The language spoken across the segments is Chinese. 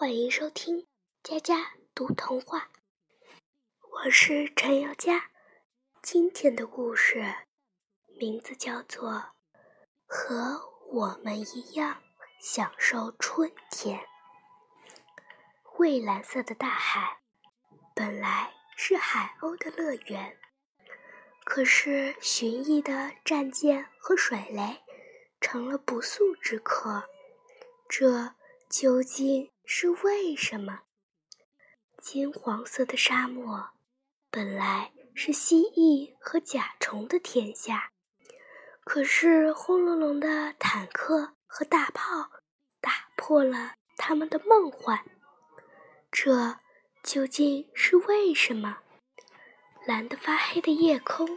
欢迎收听佳佳读童话。我是陈瑶佳，今天的故事名字叫做《和我们一样享受春天》。蔚蓝色的大海本来是海鸥的乐园，可是寻弋的战舰和水雷成了不速之客，这究竟是为什么？金黄色的沙漠。本来是蜥蜴和甲虫的天下，可是轰隆隆的坦克和大炮打破了他们的梦幻。这究竟是为什么？蓝得发黑的夜空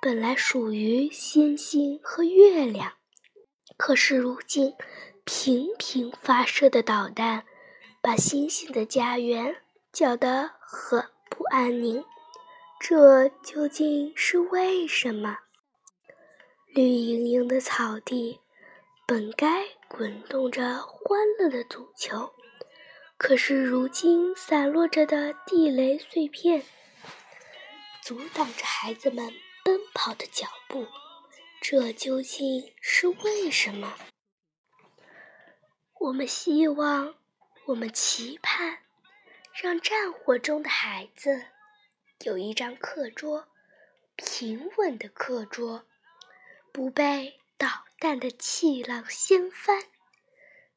本来属于星星和月亮，可是如今频频发射的导弹把星星的家园搅得很不安宁。这究竟是为什么？绿莹莹的草地本该滚动着欢乐的足球，可是如今散落着的地雷碎片阻挡着孩子们奔跑的脚步。这究竟是为什么？我们希望，我们期盼，让战火中的孩子。有一张课桌，平稳的课桌，不被导弹的气浪掀翻；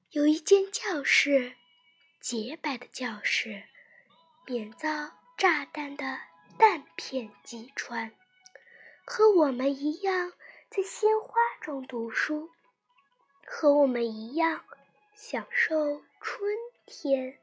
有一间教室，洁白的教室，免遭炸弹的弹片击穿。和我们一样，在鲜花中读书，和我们一样享受春天。